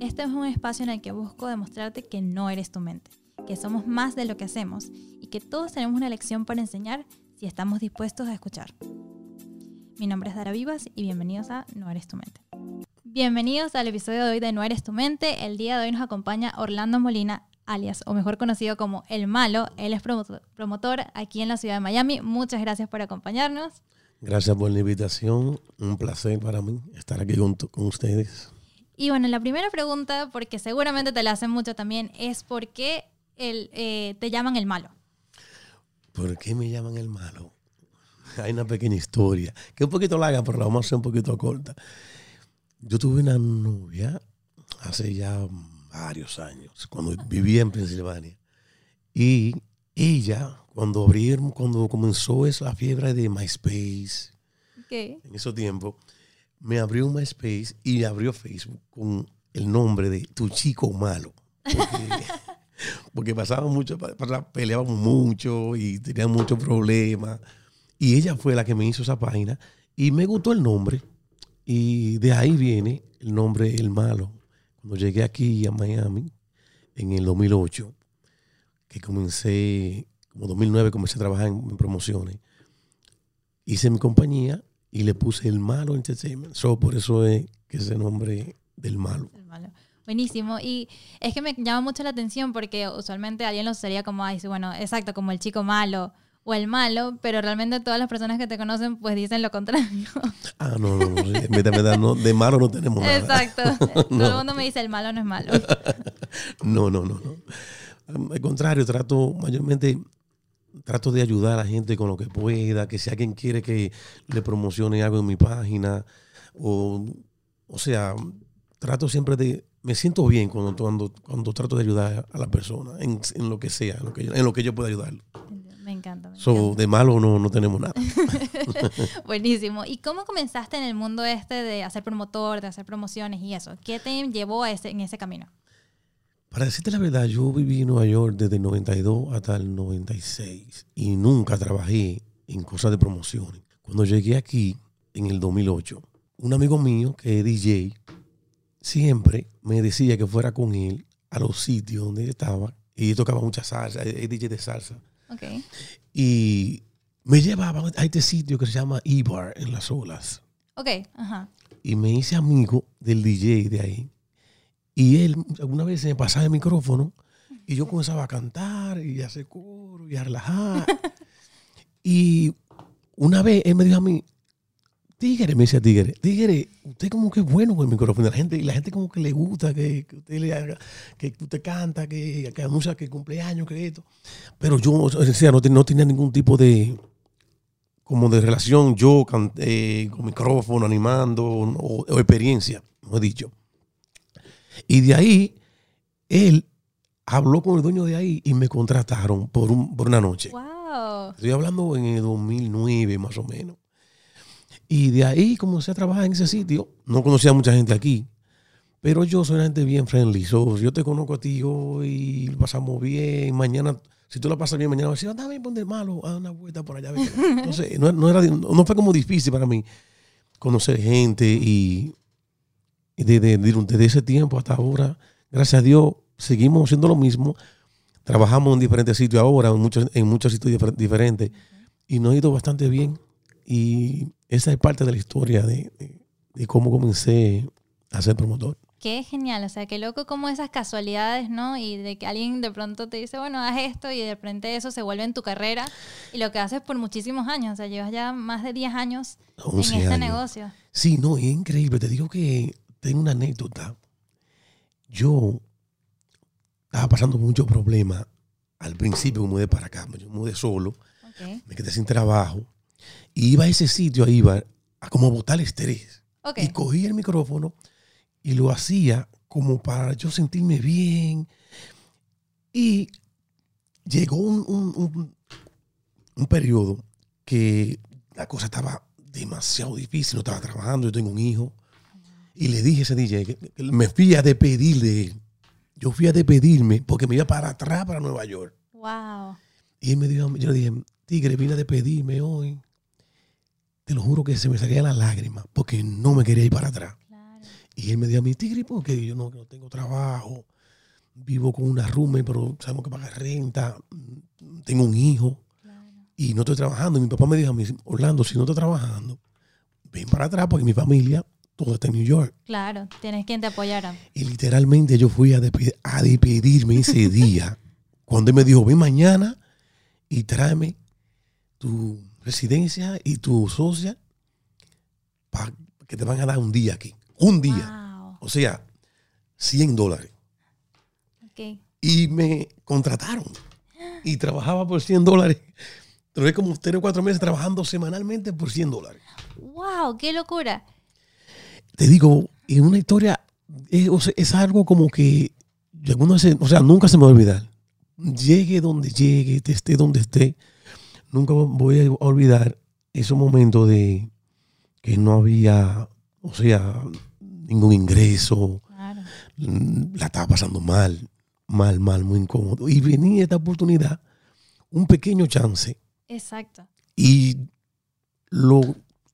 Este es un espacio en el que busco demostrarte que no eres tu mente, que somos más de lo que hacemos y que todos tenemos una lección para enseñar si estamos dispuestos a escuchar. Mi nombre es Dara Vivas y bienvenidos a No Eres Tu Mente. Bienvenidos al episodio de hoy de No Eres Tu Mente. El día de hoy nos acompaña Orlando Molina, alias, o mejor conocido como El Malo. Él es promotor aquí en la ciudad de Miami. Muchas gracias por acompañarnos. Gracias por la invitación. Un placer para mí estar aquí con, con ustedes. Y bueno, la primera pregunta, porque seguramente te la hacen mucho también, es ¿por qué el, eh, te llaman el malo? ¿Por qué me llaman el malo? Hay una pequeña historia, que es un poquito larga, pero la vamos a hacer un poquito corta. Yo tuve una novia hace ya varios años, cuando vivía en Pensilvania. Y ella, cuando abrieron, cuando comenzó esa fiebre de MySpace, en ese tiempo, me abrió un MySpace y abrió Facebook con el nombre de Tu Chico Malo. Porque, pasaba mucho, peleábamos mucho y teníamos muchos problemas. Y ella fue la que me hizo esa página y me gustó el nombre. Y de ahí viene el nombre El Malo. Cuando llegué aquí a Miami en el 2008, que comencé, como 2009 comencé a trabajar en promociones, hice mi compañía y le puse el malo entertainment. So, por eso es que ese nombre del malo. El malo. Buenísimo. Y es que me llama mucho la atención porque usualmente alguien lo sería como, ay, bueno, exacto, como el chico malo o el malo, pero realmente todas las personas que te conocen pues dicen lo contrario. Ah, no, no, no. En verdad, no, de malo no tenemos nada. Exacto. Todo el mundo me dice el malo no es malo. No, no, no, no. Al contrario, trato mayormente trato de ayudar a la gente con lo que pueda, que si alguien quiere que le promocione algo en mi página, o, o sea, trato siempre de, me siento bien cuando, cuando, cuando trato de ayudar a la persona, en, lo que sea, en lo que, en lo que yo pueda ayudarlo. Me encanta. De malo no, no tenemos nada. Buenísimo. ¿Y cómo comenzaste en el mundo este de hacer promotor, de hacer promociones y eso? ¿Qué te llevó a ese, en ese camino? Para decirte la verdad, yo viví en Nueva York desde el 92 hasta el 96 y nunca trabajé en cosas de promociones. Cuando llegué aquí en el 2008, un amigo mío que es DJ siempre me decía que fuera con él a los sitios donde él estaba y tocaba mucha salsa, es DJ de salsa. Okay. Y me llevaba a este sitio que se llama E-Bar en las olas. Ok, ajá. Y me hice amigo del DJ de ahí. Y él alguna vez se me pasaba el micrófono y yo comenzaba a cantar y a hacer coro y a relajar. y una vez él me dijo a mí, Tigre, me decía Tigre, Tigre, usted como que es bueno con el micrófono. La gente, la gente como que le gusta que, usted le haga, que usted canta, que, que anuncia que cumpleaños, que esto. Pero yo, decía, no, no tenía ningún tipo de como de relación yo eh, con micrófono, animando o, o experiencia, no he dicho. Y de ahí, él habló con el dueño de ahí y me contrataron por, un, por una noche. Wow. Estoy hablando en el 2009 más o menos. Y de ahí comencé a trabajar en ese sitio. No conocía a mucha gente aquí, pero yo soy una gente bien friendly. yo te conozco a ti hoy, pasamos bien. Mañana, si tú la pasas bien, mañana vas a decir, dame poner malo, haz una vuelta por allá. Entonces, no, no, era, no fue como difícil para mí conocer gente y y desde, ese tiempo hasta ahora, gracias a Dios, seguimos haciendo lo mismo. Trabajamos en diferentes sitios ahora, en muchos, en muchos sitios diferentes, y nos ha ido bastante bien. Y esa es parte de la historia de, cómo comencé a ser promotor. Qué genial, o sea, qué loco como esas casualidades, ¿no? Y de que alguien de pronto te dice, bueno, haz esto y de repente eso se vuelve en tu carrera y lo que haces por muchísimos años, o sea, llevas ya más de 10 años en este negocio. Sí, no, es increíble, te digo que tengo una anécdota. Yo estaba pasando muchos problemas. Al principio me mudé para acá, me mudé solo, me quedé sin trabajo. Y iba a ese sitio, ahí iba a como botar el estrés. Y cogí el micrófono y lo hacía como para yo sentirme bien. Y llegó un, un, un periodo que la cosa estaba demasiado difícil, no estaba trabajando, yo tengo un hijo. Y le dije a ese DJ que, me fui a despedir de él. Yo fui a despedirme porque me iba para atrás, para Nueva York. Wow. Y él me dijo, yo le dije, Tigre, vine a despedirme hoy. Te lo juro que se me salía la lágrima porque no me quería ir para atrás. Y él me dijo a mi tigre, porque yo no, no tengo trabajo, vivo con una roommate, pero sabemos que pagar renta, tengo un hijo y no estoy trabajando. Y mi papá me dijo a mí, Orlando, si no estás trabajando, ven para atrás porque mi familia todo está en New York. Claro, tienes quien te apoyara. Y literalmente yo fui a, a despedirme ese día, cuando él me dijo, ven mañana y tráeme tu residencia y tu socia para que te van a dar un día aquí. Un día. Wow. O sea, 100 dólares. Ok. Y me contrataron. Y trabajaba por 100 dólares. Trabajé como 3 o 4 meses trabajando semanalmente por 100 dólares. Wow, qué locura. Te digo, en una historia es, o sea, es algo como que veces- o sea, nunca se me va a olvidar. Llegue donde llegue, esté donde esté, nunca voy a olvidar esos momentos de que no había, o sea, ningún ingreso, Claro. la estaba pasando mal, mal, mal, muy incómodo. Y venía esta oportunidad, un pequeño chance, Exacto. y lo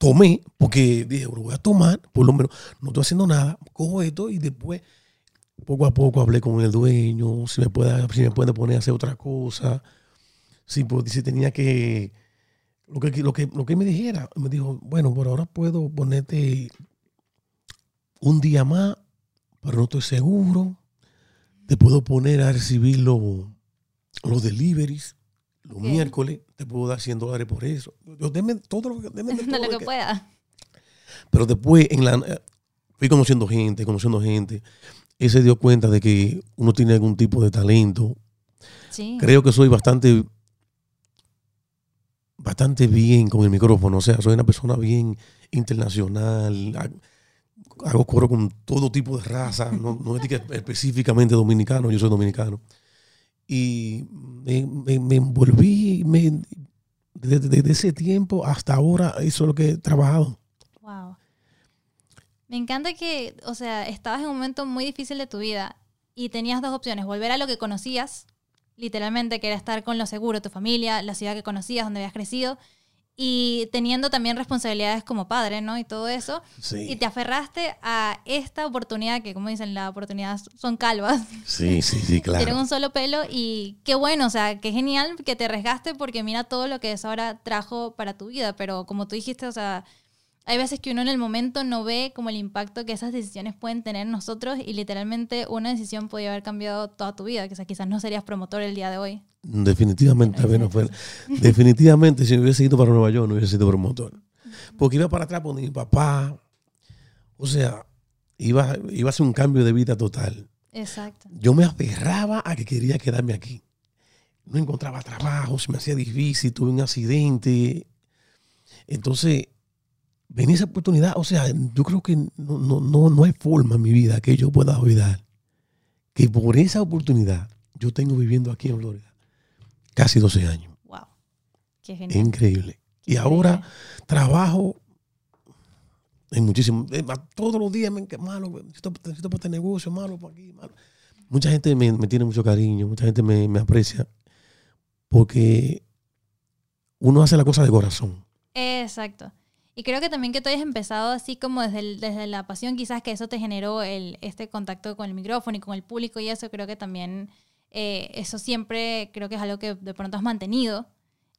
tomé porque dije, lo voy a tomar, por lo menos no estoy haciendo nada, cojo esto y después poco a poco hablé con el dueño, si me puede, si me puede poner a hacer otra cosa, si, pues, si tenía que lo que, lo que lo que me dijera, me dijo, bueno, por ahora puedo ponerte un día más, pero no estoy seguro. Te puedo poner a recibir lo- los deliveries los miércoles, te puedo dar 100 dólares por eso. Yo, deme todo lo que, deme de De todo lo lo que pueda. Pero después en la, fui conociendo gente, conociendo gente. Él se dio cuenta de que uno tiene algún tipo de talento. Sí. Creo que soy bastante, bastante bien con el micrófono. O sea, soy una persona bien internacional. Ha- Hago coro con todo tipo de raza. No, no es que específicamente dominicano, yo soy dominicano. Y me, me- me envolví, me- desde, ese tiempo hasta ahora, eso es lo que he trabajado. Wow. Me encanta que, o sea, estabas en un momento muy difícil de tu vida y tenías dos opciones, volver a lo que conocías, literalmente, que era estar con lo seguro, tu familia, la ciudad que conocías, donde habías crecido, y teniendo también responsabilidades como padre, ¿no? Y todo eso. Sí. Y te aferraste a esta oportunidad, que como dicen, las oportunidades son calvas, Sí, sí, sí, tienen claro. un solo pelo y qué bueno, o sea, qué genial que te arriesgaste porque mira todo lo que eso ahora trajo para tu vida, pero como tú dijiste, o sea, hay veces que uno en el momento no ve como el impacto que esas decisiones pueden tener en nosotros y literalmente una decisión podía haber cambiado toda tu vida, que o sea, quizás no serías promotor el día de hoy. Definitivamente, no fue- definitivamente, si me hubiese ido para Nueva York, no hubiese sido promotor. Porque iba para atrás con mi papá. O sea, iba, iba a ser un cambio de vida total. Exacto. Yo me aferraba a que quería quedarme aquí. No encontraba trabajo, se me hacía difícil, tuve un accidente. Entonces, venía esa oportunidad. O sea, yo creo que no, no, no, no hay forma en mi vida que yo pueda olvidar que por esa oportunidad yo tengo viviendo aquí en Florida casi 12 años. Wow. Qué genial. Increíble. Y ahora trabajo en muchísimo. eh, Todos los días me malo, necesito, necesito para este negocio, malo para aquí, malo. Mucha gente me, me tiene mucho cariño, mucha gente me, me aprecia porque uno hace la cosa de corazón. Exacto. Y creo que también que tú hayas empezado así como desde, el- desde la pasión, quizás que eso te generó el, este contacto con el micrófono y con el público y eso, creo que también eh, eso siempre creo que es algo que de pronto has mantenido,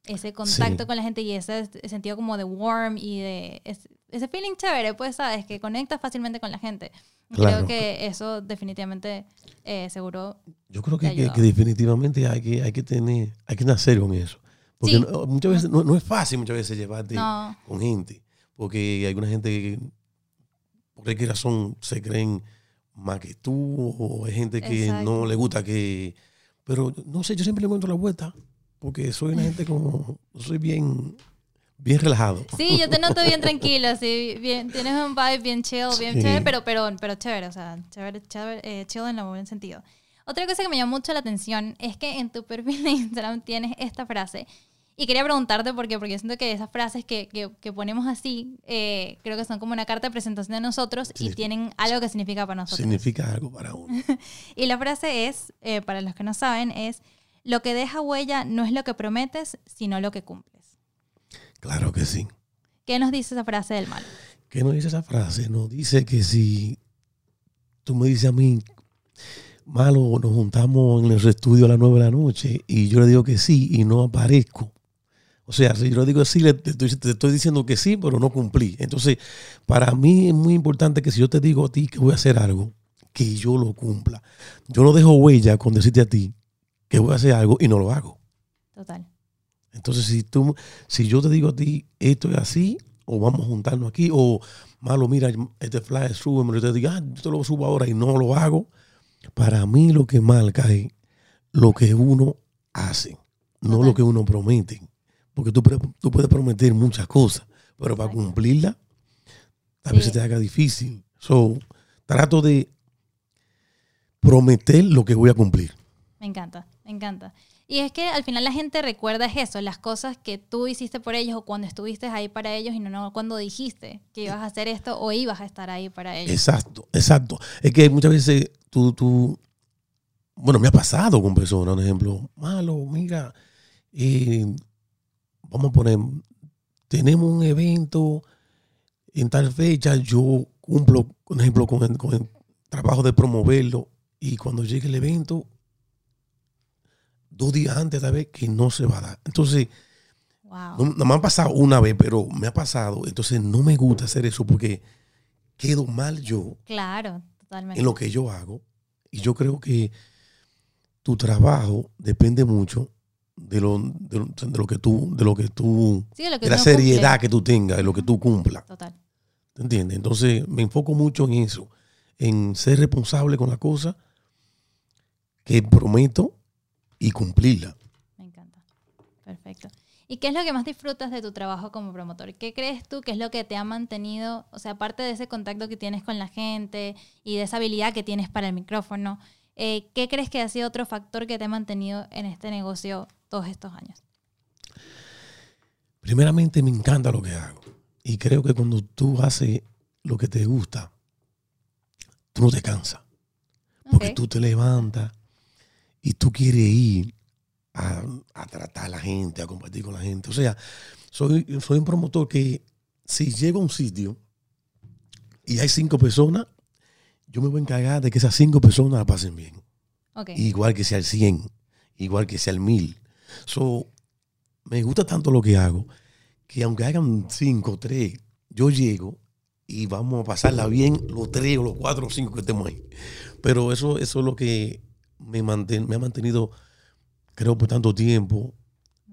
ese contacto Sí. con la gente y ese sentido como de warm y de es- ese feeling chévere, pues sabes, que conectas fácilmente con la gente. Claro. Creo que eso definitivamente eh, seguro Yo creo que, que- que definitivamente hay que, hay que tener, hay que nacer con eso. Porque Sí. no- muchas veces no, no es fácil muchas veces llevarte no. con gente. Porque hay alguna gente que por cualquier razón se creen más que tú, o hay gente que Exacto. no le gusta que. Pero no sé, yo siempre le encuentro la vuelta. Porque soy una gente como. Soy bien. Bien relajado. Sí, yo te noto bien tranquilo, así, bien, tienes un vibe bien chill, bien Sí. chévere, pero, pero, pero chévere, o sea, chévere, chévere, eh, chill en el buen sentido. Otra cosa que me llamó mucho la atención es que en tu perfil de Instagram tienes esta frase. Y quería preguntarte por qué, porque yo siento que esas frases que, que, que ponemos así, eh, creo que son como una carta de presentación de nosotros y tienen algo que significa para nosotros. Significa algo para uno. Y la frase es, eh, para los que no saben, es, lo que deja huella no es lo que prometes, sino lo que cumples. Claro que sí. ¿Qué nos dice esa frase del mal? ¿Qué nos dice esa frase? Nos dice que si tú me dices a mí, malo, nos juntamos en el estudio a las nueve de la noche y yo le digo que sí y no aparezco. O sea, si yo le digo sí, te estoy, diciendo que sí, pero no cumplí. Entonces, para mí es muy importante que si yo te digo a ti que voy a hacer algo, que yo lo cumpla. Yo no dejo huella con decirte a ti que voy a hacer algo y no lo hago. Total. Entonces, si tú, si yo te digo a ti, esto es así, o vamos a juntarnos aquí, o malo, mira, este flash sube, yo te digo, ah, yo te lo subo ahora y no lo hago. Para mí lo que marca es lo que uno hace, no lo que uno promete. Porque tú, tú puedes prometer muchas cosas, pero para cumplirla, a veces te haga difícil. So, trato de prometer lo que voy a cumplir. Me encanta, me encanta. Y es que al final la gente recuerda eso, las cosas que tú hiciste por ellos o cuando estuviste ahí para ellos y no, cuando dijiste que ibas a hacer esto o ibas a estar ahí para ellos. Exacto, exacto. Es que muchas veces tú, tú bueno, me ha pasado con personas, por ejemplo, malo, mira, eh, vamos a poner, tenemos un evento en tal fecha, yo cumplo, por ejemplo, con el, con el trabajo de promoverlo y cuando llegue el evento, dos días antes tal vez que no se va a dar. Entonces, no, me ha pasado una vez, pero me ha pasado. Entonces no me gusta hacer eso porque quedo mal yo. Claro, totalmente. En lo que yo hago. Y yo creo que tu trabajo depende mucho de lo, de, lo que tú, de lo que tú, de, la seriedad que tú tengas, de lo que tú cumplas. Total. ¿Te entiendes? Entonces me enfoco mucho en eso, en ser responsable con la cosa que prometo y cumplirla. Me encanta. Perfecto. ¿Y qué es lo que más disfrutas de tu trabajo como promotor? ¿Qué crees tú que es lo que te ha mantenido, o sea, aparte de ese contacto que tienes con la gente y de esa habilidad que tienes para el micrófono, eh, ¿qué crees que ha sido otro factor que te ha mantenido en este negocio todos estos años? Primeramente me encanta lo que hago y creo que cuando tú haces lo que te gusta, tú no te cansas. Porque tú te levantas y tú quieres ir a, tratar a la gente, a compartir con la gente. O sea, soy, soy un promotor que si llego a un sitio y hay cinco personas, yo me voy a encargar de que esas cinco personas la pasen bien. Igual que sea el 100, igual que sea el 1000. So, me gusta tanto lo que hago que aunque hagan cinco, tres, yo llego y vamos a pasarla bien los tres o los cuatro o cinco que estemos ahí. Pero eso, eso es lo que me, me ha mantenido, creo, por tanto tiempo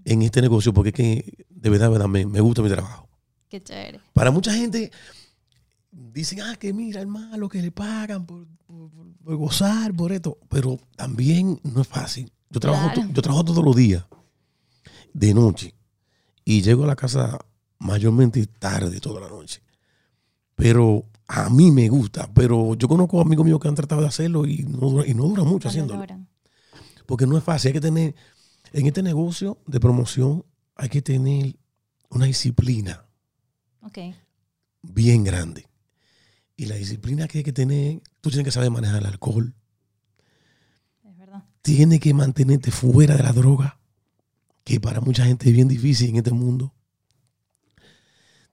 en este negocio, porque es que de verdad, verdad me, gusta mi trabajo. Qué chévere. Para mucha gente dicen, ah, que mira, hermano, que le pagan por, gozar, por esto. Pero también no es fácil. Yo trabajo, yo trabajo todos los días, de noche, y llego a la casa mayormente tarde toda la noche. Pero a mí me gusta, pero yo conozco amigos míos que han tratado de hacerlo y no dura, y no dura mucho haciéndolo. Porque no es fácil, hay que tener, en este negocio de promoción, hay que tener una disciplina bien grande. Y la disciplina que hay que tener, tú tienes que saber manejar el alcohol. Tienes que mantenerte fuera de la droga, que para mucha gente es bien difícil en este mundo.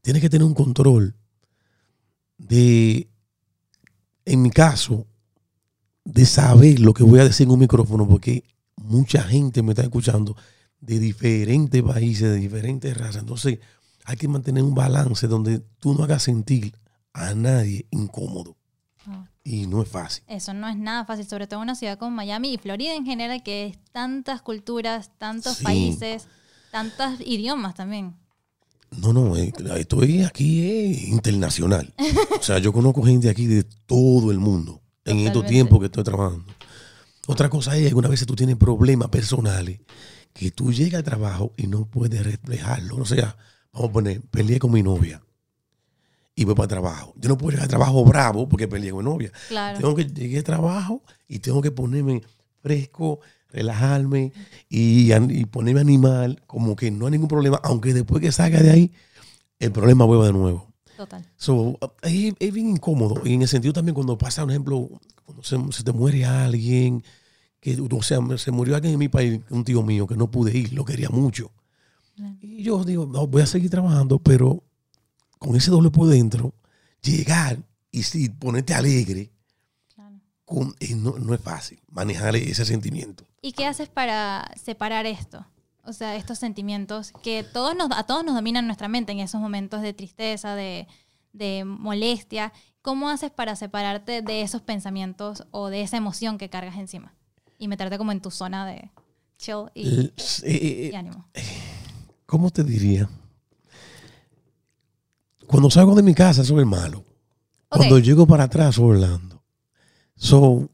Tienes que tener un control de, en mi caso, de saber lo que voy a decir en un micrófono, porque mucha gente me está escuchando de diferentes países, de diferentes razas. Entonces, hay que mantener un balance donde tú no hagas sentir a nadie incómodo. Ah. Y no es fácil. Eso no es nada fácil, sobre todo en una ciudad como Miami y Florida en general, que es tantas culturas, tantos países, tantos idiomas también. No, no, eh, estoy aquí es internacional. O sea, yo conozco gente aquí de todo el mundo en estos tiempos que estoy trabajando. Otra cosa es que una vez tú tienes problemas personales que tú llegas al trabajo y no puedes reflejarlo. O sea, vamos a poner, peleé con mi novia y voy para el trabajo. Yo no puedo llegar al trabajo bravo porque peleé con mi novia. Tengo que llegar al trabajo y tengo que ponerme fresco, relajarme y, ponerme animal, como que no hay ningún problema, aunque después que salga de ahí, el problema vuelva de nuevo. Total. So, es, bien incómodo. Y en el sentido también cuando pasa, por ejemplo, cuando se, te muere alguien, que, o sea, se murió alguien en mi país, un tío mío, que no pude ir, lo quería mucho. Y yo digo, no, voy a seguir trabajando, pero con ese doble por dentro, llegar y sí, ponerte alegre, con- eh, no, no es fácil manejar ese sentimiento. ¿Y qué haces para separar esto? O sea, estos sentimientos que todos nos, a todos nos dominan nuestra mente en esos momentos de tristeza, de, de molestia. ¿Cómo haces para separarte de esos pensamientos o de esa emoción que cargas encima? Y meterte como en tu zona de chill y, eh, eh, y ánimo. ¿Cómo te diría? Cuando salgo de mi casa soy el malo. Cuando llego para atrás soy Orlando. So,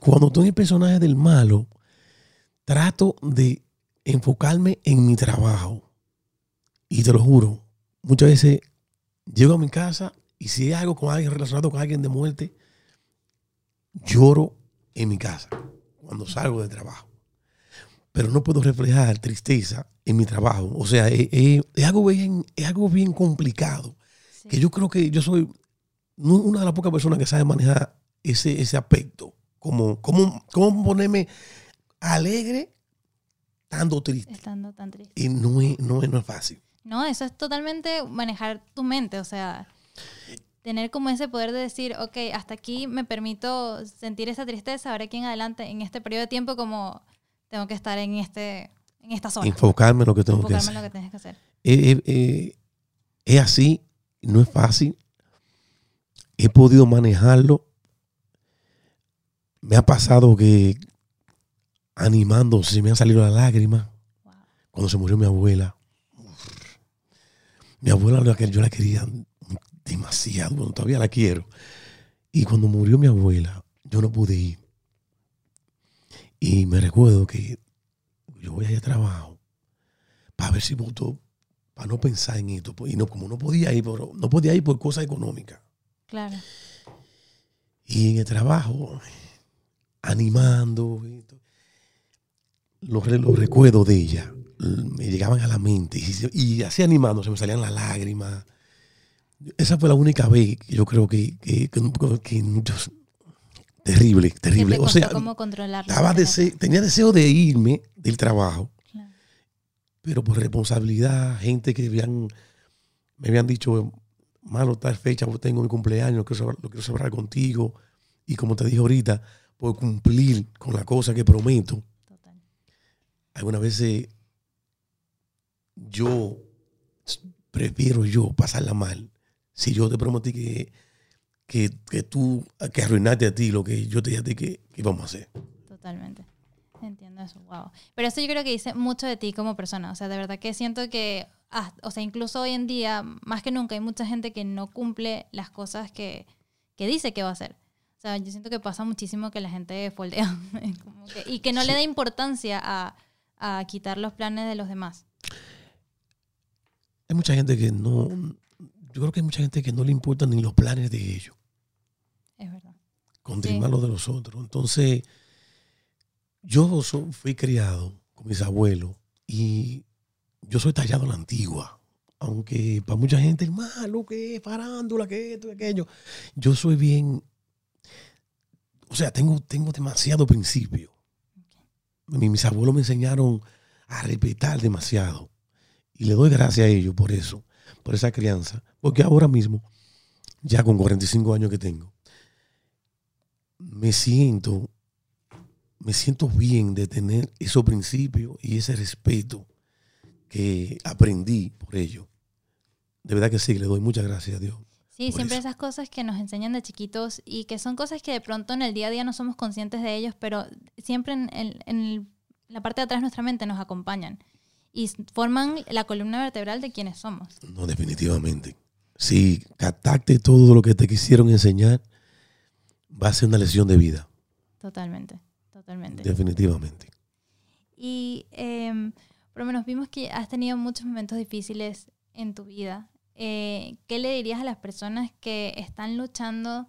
cuando estoy en el personaje del malo, trato de enfocarme en mi trabajo. Y te lo juro, muchas veces llego a mi casa y si hay algo con alguien relacionado con alguien de muerte, lloro en mi casa cuando salgo de trabajo. Pero no puedo reflejar tristeza en mi trabajo. O sea, es, es- es algo, bien, es algo bien complicado. Sí. Que yo creo que yo soy una de las pocas personas que sabe manejar ese, ese aspecto. Como, como, como ponerme alegre estando triste. Estando tan triste. Y no es, no es, no es fácil. No, eso es totalmente manejar tu mente, o sea, tener como ese poder de decir, ok, hasta aquí me permito sentir esa tristeza, ahora aquí en adelante, en este periodo de tiempo, como tengo que estar en, este, en esta zona, Enfocarme en lo que tengo que enfocarme en hacer. lo que tienes que hacer. Eh, eh, eh, es así, no es fácil. He podido manejarlo. Me ha pasado que animando se me han salido las lágrimas Wow. cuando se murió mi abuela. Mi abuela yo la quería demasiado, bueno, todavía la quiero. Y cuando murió mi abuela, yo no pude ir. Y me recuerdo que yo voy a ir a trabajo para ver si voto, para no pensar en esto. pues, Y no, como no podía ir, por, no podía ir por cosas económicas. Claro. Y en el trabajo, animando, los, los recuerdos de ella me llegaban a la mente. Y, así animando, se me salían las lágrimas. Esa fue la única vez que yo creo que, que, que- que muchos- terrible, terrible. te O sea, cómo estaba dese- tenía deseo de irme del trabajo. Pero por responsabilidad, gente que habían, me habían dicho, malo, tal fecha, pues tengo mi cumpleaños, lo quiero, celebrar, lo quiero celebrar contigo. Y como te dije ahorita, por cumplir con la cosa que prometo, Total. algunas veces yo prefiero yo pasarla mal. Si yo te prometí que, que, que tú, que arruinaste a ti lo que yo te dije a ti que, que íbamos a hacer. Totalmente. Entiendo eso, wow. Pero eso yo creo que dice mucho de ti como persona. O sea, de verdad que siento que, ah, o sea, incluso hoy en día, más que nunca, hay mucha gente que no cumple las cosas que, que dice que va a hacer. O sea, yo siento que pasa muchísimo que la gente foldea Como que- y que no le da importancia a, a quitar los planes de los demás. Hay mucha gente que no, yo creo que hay mucha gente que no le importan ni los planes de ellos, Es verdad. continuar los de los otros. Entonces, yo so- fui criado con mis abuelos y yo soy tallado a la antigua. Aunque para mucha gente es malo, que es farándula, que esto, que aquello. Yo soy bien, o sea, tengo, tengo demasiado principio. Mi- Mis abuelos me enseñaron a respetar demasiado. Y le doy gracias a ellos por eso, por esa crianza. Porque ahora mismo, ya con 45 años que tengo, me siento, me siento bien de tener esos principios y ese respeto que aprendí por ello. De verdad que sí, le doy muchas gracias a Dios. Sí, siempre eso. esas cosas que nos enseñan de chiquitos y que son cosas que de pronto en el día a día no somos conscientes de ellos, pero siempre en, en- en el- la parte de atrás de nuestra mente nos acompañan y forman la columna vertebral de quienes somos. No, definitivamente. Si captaste todo lo que te quisieron enseñar, va a ser una lección de vida. Totalmente, totalmente. Definitivamente. Y em, por lo menos vimos que has tenido muchos momentos difíciles en tu vida. Eh, ¿Qué le dirías a las personas que están luchando,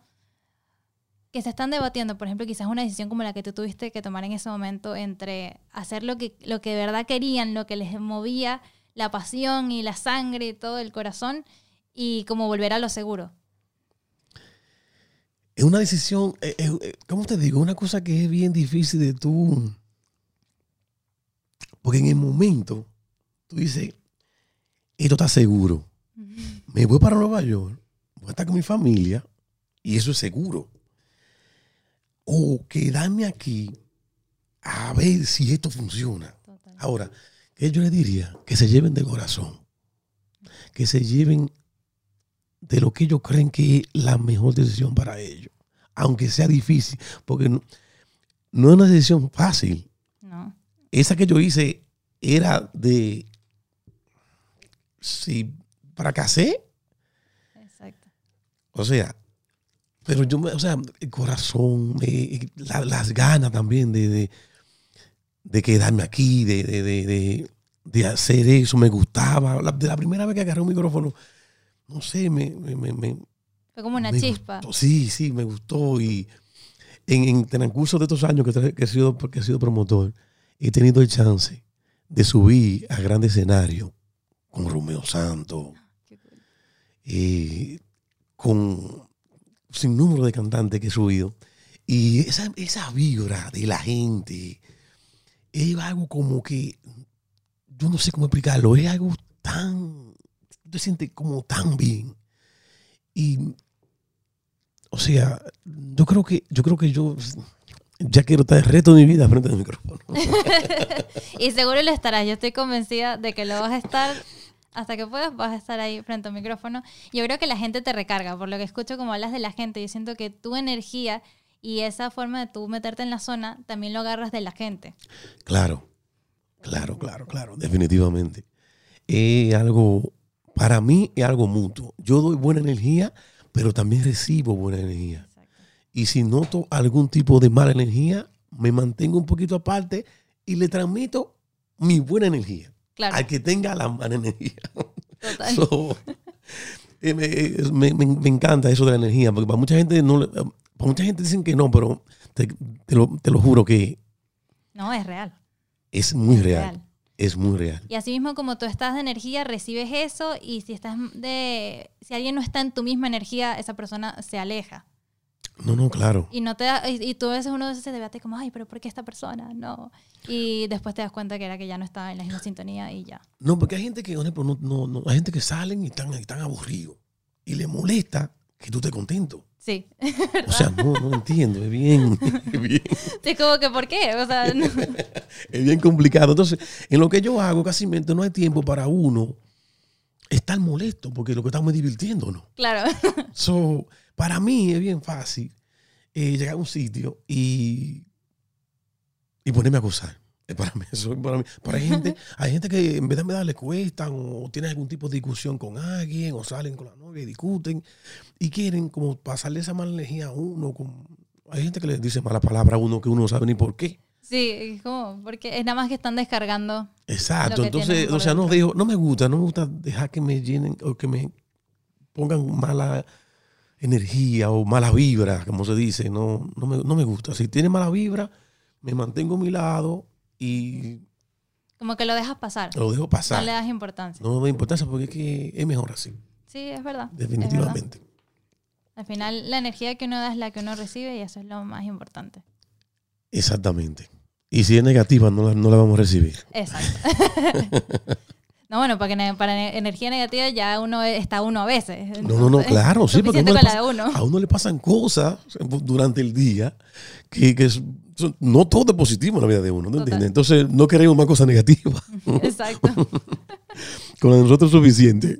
que se están debatiendo, por ejemplo, quizás una decisión como la que tú tuviste que tomar en ese momento entre hacer lo que, lo que de verdad querían, lo que les movía la pasión y la sangre y todo el corazón, y como volver a lo seguro? Es una decisión, eh, eh, eh, ¿cómo te digo? Una cosa que es bien difícil de tú. Porque en el momento, tú dices, esto está seguro. Me voy para Nueva York, voy a estar con mi familia, y eso es seguro. o quedarme aquí a ver si esto funciona. Total. Ahora, ¿qué yo le diría? Que se lleven de corazón, que se lleven de lo que ellos creen que es la mejor decisión para ellos, aunque sea difícil, porque no, no es una decisión fácil. No. Esa que yo hice era de si fracasé, Exacto. o sea, pero yo, me, o sea, el corazón, eh, la- las ganas también de, de, de quedarme aquí, de, de, de, de- de hacer eso, me gustaba. La- de la primera vez que agarré un micrófono, no sé, me, me, me- Fue como una me chispa. gustó. Sí, sí, me gustó. Y en, en transcurso de estos años que, que he sido, que he sido promotor, he tenido el chance de subir a grandes escenarios con Romeo Santos, cool. eh, con sin número de cantantes que he subido. Y esa, esa vibra de la gente es algo como que, yo no sé cómo explicarlo, es algo tan, te sientes como tan bien. Y, o sea, yo creo que, yo creo que yo ya quiero estar el resto de mi vida frente al micrófono. y seguro lo estarás. Yo estoy convencida de que lo vas a estar hasta que puedas, vas a estar ahí frente al micrófono. Yo creo que la gente te recarga, por lo que escucho como hablas de la gente. Yo siento que tu energía y esa forma de tú meterte en la zona también lo agarras de la gente. Claro, claro, claro, claro, definitivamente. Es algo, para mí es algo mutuo. Yo doy buena energía, pero también recibo buena energía. Exacto. Y si noto algún tipo de mala energía, me mantengo un poquito aparte y le transmito mi buena energía Claro, al que tenga la mala energía. total. So, eh, me, eh, me- encanta eso de la energía, porque para mucha gente no, le- para mucha gente dicen que no, pero te, te lo, te lo juro que No, es real. es muy es real, es muy real. Y así mismo como tú estás de energía, recibes eso y si estás de si alguien no está en tu misma energía, esa persona se aleja. No, no, claro. Y no te da- y, y tú a veces uno se debate como, "Ay, pero ¿por qué esta persona?" No. Y después te das cuenta que era que ya no estaba en la misma sintonía y ya. No, porque hay gente que, por ejemplo, no, no, no- hay gente que salen y están, están aburridos. Y le molesta que tú estés contento. Sí. O sea, no, no entiendo, es bien, es bien, Sí, como que ¿por qué? O sea, no- es bien complicado. Entonces, en lo que yo hago, casi no hay tiempo para uno estar molesto, porque lo que estamos es divirtiéndonos. claro. So, para mí es bien fácil eh, llegar a un sitio y, y ponerme a gozar. Para mí, eso es para mí. Pero hay gente, hay gente que en vez de darle cuestan o tienen algún tipo de discusión con alguien o salen con la novia y discuten y quieren como pasarle esa mala energía a uno. con- hay gente que le dice mala palabra a uno que uno no sabe ni por qué. Sí, es como porque es nada más que están descargando. Exacto. Entonces, o sea, no digo, no me gusta, no me gusta dejar que me llenen o que me pongan mala energía o mala vibra, como se dice. No, no, me, no me gusta. Si tiene mala vibra, me mantengo a mi lado y Como que lo dejas pasar. lo dejo No pasar. le das importancia. No me da importancia porque es que es mejor así, Sí, es verdad. es verdad. definitivamente. Al final, la energía que uno da es la que uno recibe y eso es lo más importante. Exactamente. Y si es negativa, no la, no la vamos a recibir. Exacto. no, bueno, porque para ne- energía negativa ya uno e- está uno a veces. No, no, no, claro, sí, porque uno pasa- uno. a uno le pasan cosas durante el día que, que es- no todo es positivo en la vida de uno, ¿no entiendes? Entonces no queremos más cosas negativas. Exacto. Con nosotros es suficiente.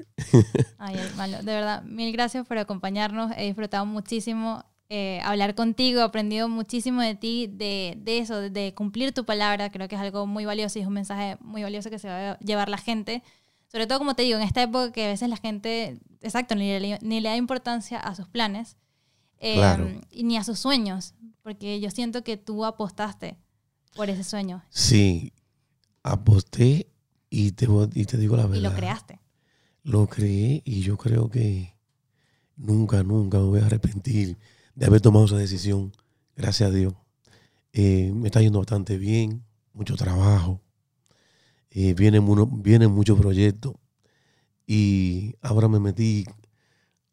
Ay, hermano, de verdad, mil gracias por acompañarnos. He disfrutado muchísimo eh, hablar contigo, he aprendido muchísimo de ti, de, de eso, de, de cumplir tu palabra. Creo que es algo muy valioso y es un mensaje muy valioso que se va a llevar la gente. Sobre todo, como te digo, en esta época que a veces la gente, exacto, ni le, ni le da importancia a sus planes eh, Claro. ni a sus sueños, porque yo siento que tú apostaste por ese sueño Sí, aposté y te, y te digo la verdad. y lo creaste. Lo creé y yo creo que nunca, nunca me voy a arrepentir de haber tomado esa decisión. Gracias a Dios. Eh, me está yendo bastante bien, mucho trabajo. Eh, vienen, uno- vienen muchos proyectos. Y ahora me metí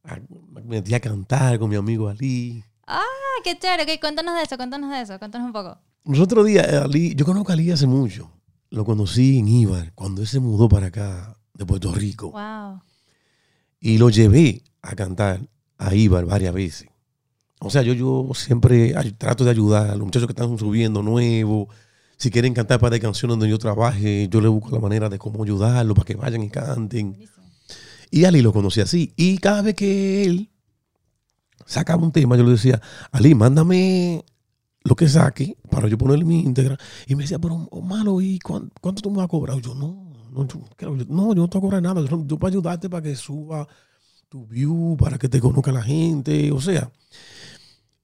a, me metí a cantar con mi amigo Ali. Ah, qué chévere. Ok, cuéntanos de eso, cuéntanos de eso, cuéntanos un poco. Nosotros días, eh, Ali, yo conozco a Ali hace mucho. Lo conocí en Ibar, cuando él se mudó para acá, de Puerto Rico. Wow. Y lo llevé a cantar a Ibar varias veces. O sea, yo, yo siempre trato de ayudar a los muchachos que están subiendo nuevos. Si quieren cantar para de canciones donde yo trabaje, yo le busco la manera de cómo ayudarlos para que vayan y canten. Y Ali lo conocí así. Y cada vez que él sacaba un tema, yo le decía, Ali, mándame lo que saque para yo ponerle mi íntegra. Y me decía, pero oh, malo, ¿y cuánto, tú me vas a cobrar? yo, no, no, yo, no, yo no te voy a cobrar nada. Yo, yo para ayudarte para que suba tu view, para que te conozca la gente. O sea,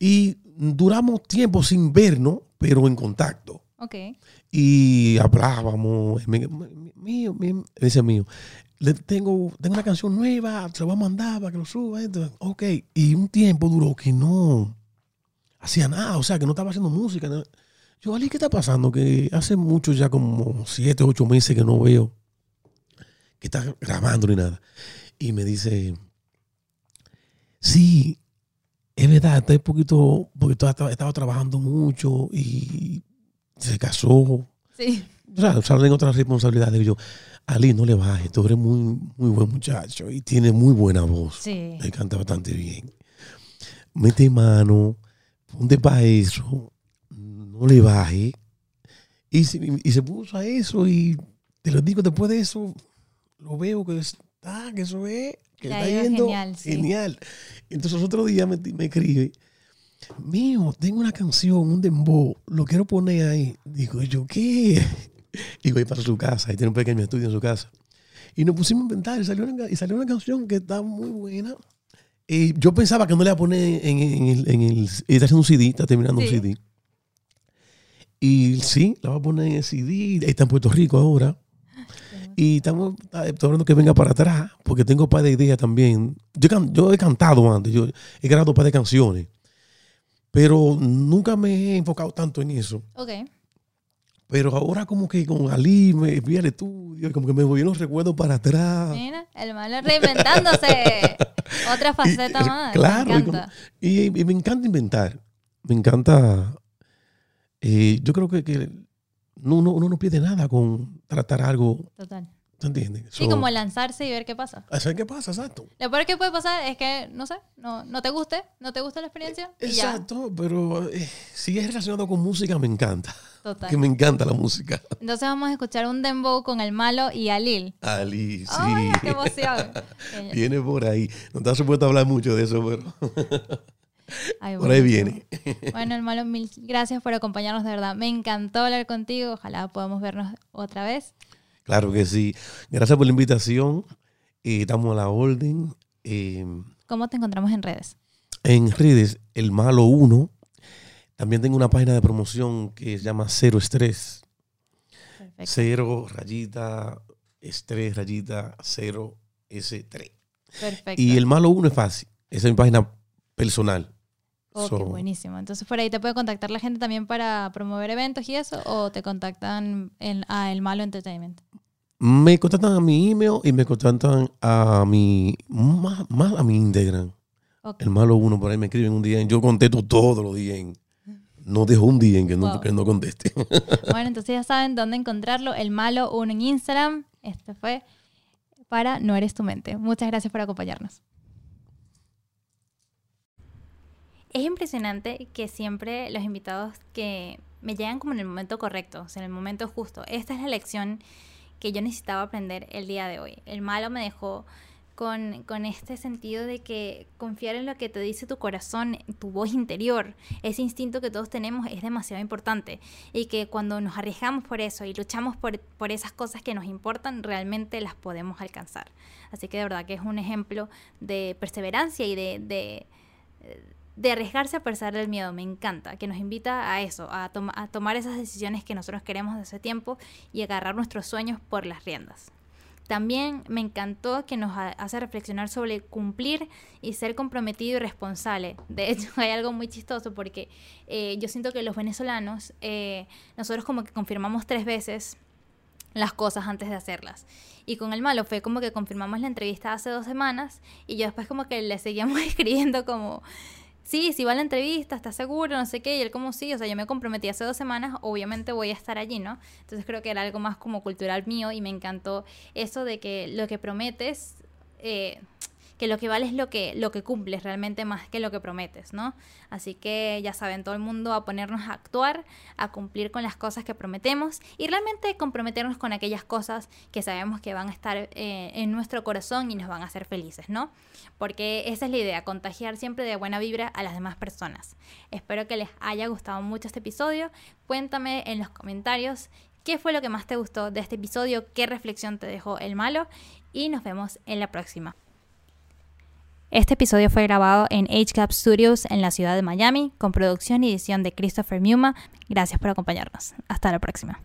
y duramos tiempo sin vernos, pero en contacto. Ok. Y hablábamos, mío, mío, ese mío, le tengo, tengo una canción nueva, se la voy a mandar para que lo suba. Ok. Y un tiempo duró que no hacía nada, o sea, que no estaba haciendo música. Yo, Ali, ¿qué está pasando? Que hace mucho, ya como siete, ocho meses que no veo que está grabando ni nada. Y me dice, sí, es verdad, está un poquito, porque estaba, trabajando mucho y se casó. Sí. O sea, salen otras responsabilidades. Y yo, Ali, no le bajes, tú eres muy, muy buen muchacho y tiene muy buena voz. Sí. Canta bastante bien. Mete mano, ponte para eso, no le baje. Y se, y se puso a eso y te lo digo, después de eso, lo veo que, está, que eso es que está yendo genial. genial. Entonces otro día me, me escribe, mío, tengo una canción, un dembow, lo quiero poner ahí. Digo, ¿yo qué? Y voy para su casa, y tiene un pequeño estudio en su casa. Y nos pusimos a inventar y salió una, y salió una canción que está muy buena. Y yo pensaba que no le iba a poner en, el, en el... Está haciendo un CD, está terminando un CD. Y sí, la va a poner en el CD. Está en Puerto Rico ahora. Y estamos esperando que venga para atrás, porque tengo un par de ideas también. Yo, yo he cantado antes, yo he grabado un par de canciones, pero nunca me he enfocado tanto en eso. Ok. Pero ahora como que con Ali me vi al estudio, como que me voy los recuerdos para atrás. Mira, el malo reinventándose. Otra faceta más. Claro. Me encanta. Y, me encanta inventar. Me encanta. Eh, yo creo que, que no, uno, no pierde nada con tratar algo. Total. ¿Te entiendes? Sí, como lanzarse y ver qué pasa. Hacer qué pasa, exacto. Lo peor que puede pasar es que, no sé, no, no te guste, no te gusta la experiencia. exacto, pero eh, si es relacionado con música, me encanta. Total. Que me encanta la música. Entonces vamos a escuchar un dembow con el malo y Alil. Alil, sí. ¡Ay, qué emoción! Viene por ahí. No has supuesto hablar mucho de eso, pero... Por ahí viene. Bueno, hermano, mil gracias por acompañarnos, de verdad. Me encantó hablar contigo. Ojalá podamos vernos otra vez. Claro que sí. Gracias por la invitación. Eh, estamos a la orden. Eh, ¿Cómo te encontramos en redes? En redes, El Malo 1. También tengo una página de promoción que se llama Cero Estrés. Cero, rayita, estrés, rayita, cero, S3. Perfecto. Y El Malo 1 es fácil. Esa es mi página personal. Ok, buenísimo. Entonces, por ahí te puede contactar la gente también para promover eventos y eso, o te contactan en, a El Malo Entertainment. Me contactan a mi email y me contactan a mi, más, a mi Instagram. El Malo Uno, por ahí me escriben un día. Yo contesto todos los días. no dejo un día en que no, que no conteste. Bueno, entonces ya saben dónde encontrarlo. El Malo Uno en Instagram. Este fue para No Eres Tu Mente. Muchas gracias por acompañarnos. Es impresionante que siempre los invitados que me llegan como en el momento correcto, o sea, en el momento justo. Esta es la lección que yo necesitaba aprender el día de hoy. El malo me dejó con, con, este sentido de que confiar en lo que te dice tu corazón, tu voz interior, ese instinto que todos tenemos es demasiado importante y que cuando nos arriesgamos por eso y luchamos por, por esas cosas que nos importan, realmente las podemos alcanzar. Así que de verdad que es un ejemplo de perseverancia y de, de de arriesgarse a pesar del miedo, me encanta, que nos invita a eso, a, a tomar esas decisiones que nosotros queremos de ese tiempo y agarrar nuestros sueños por las riendas. También me encantó que nos hace reflexionar sobre cumplir y ser comprometido y responsable. De hecho, hay algo muy chistoso porque eh, yo siento que los venezolanos, eh, nosotros como que confirmamos tres veces las cosas antes de hacerlas. Y con el malo fue como que confirmamos la entrevista hace dos semanas y yo después como que le seguíamos escribiendo como sí, si va a la entrevista, está seguro, no sé qué, y él como sí, o sea, yo me comprometí hace dos semanas, obviamente voy a estar allí, ¿no? Entonces creo que era algo más como cultural mío y me encantó eso de que lo que prometes, eh, que lo que vale es lo que, lo que cumples realmente más que lo que prometes, ¿no? Así que ya saben, todo el mundo a ponernos a actuar, a cumplir con las cosas que prometemos y realmente comprometernos con aquellas cosas que sabemos que van a estar eh, en nuestro corazón y nos van a hacer felices, ¿no? Porque esa es la idea, contagiar siempre de buena vibra a las demás personas. Espero que les haya gustado mucho este episodio. Cuéntame en los comentarios qué fue lo que más te gustó de este episodio, qué reflexión te dejó el malo y nos vemos en la próxima. Este episodio fue grabado en HCAP Studios en la ciudad de Miami con producción y edición de Christopher Muma. Gracias por acompañarnos. Hasta la próxima.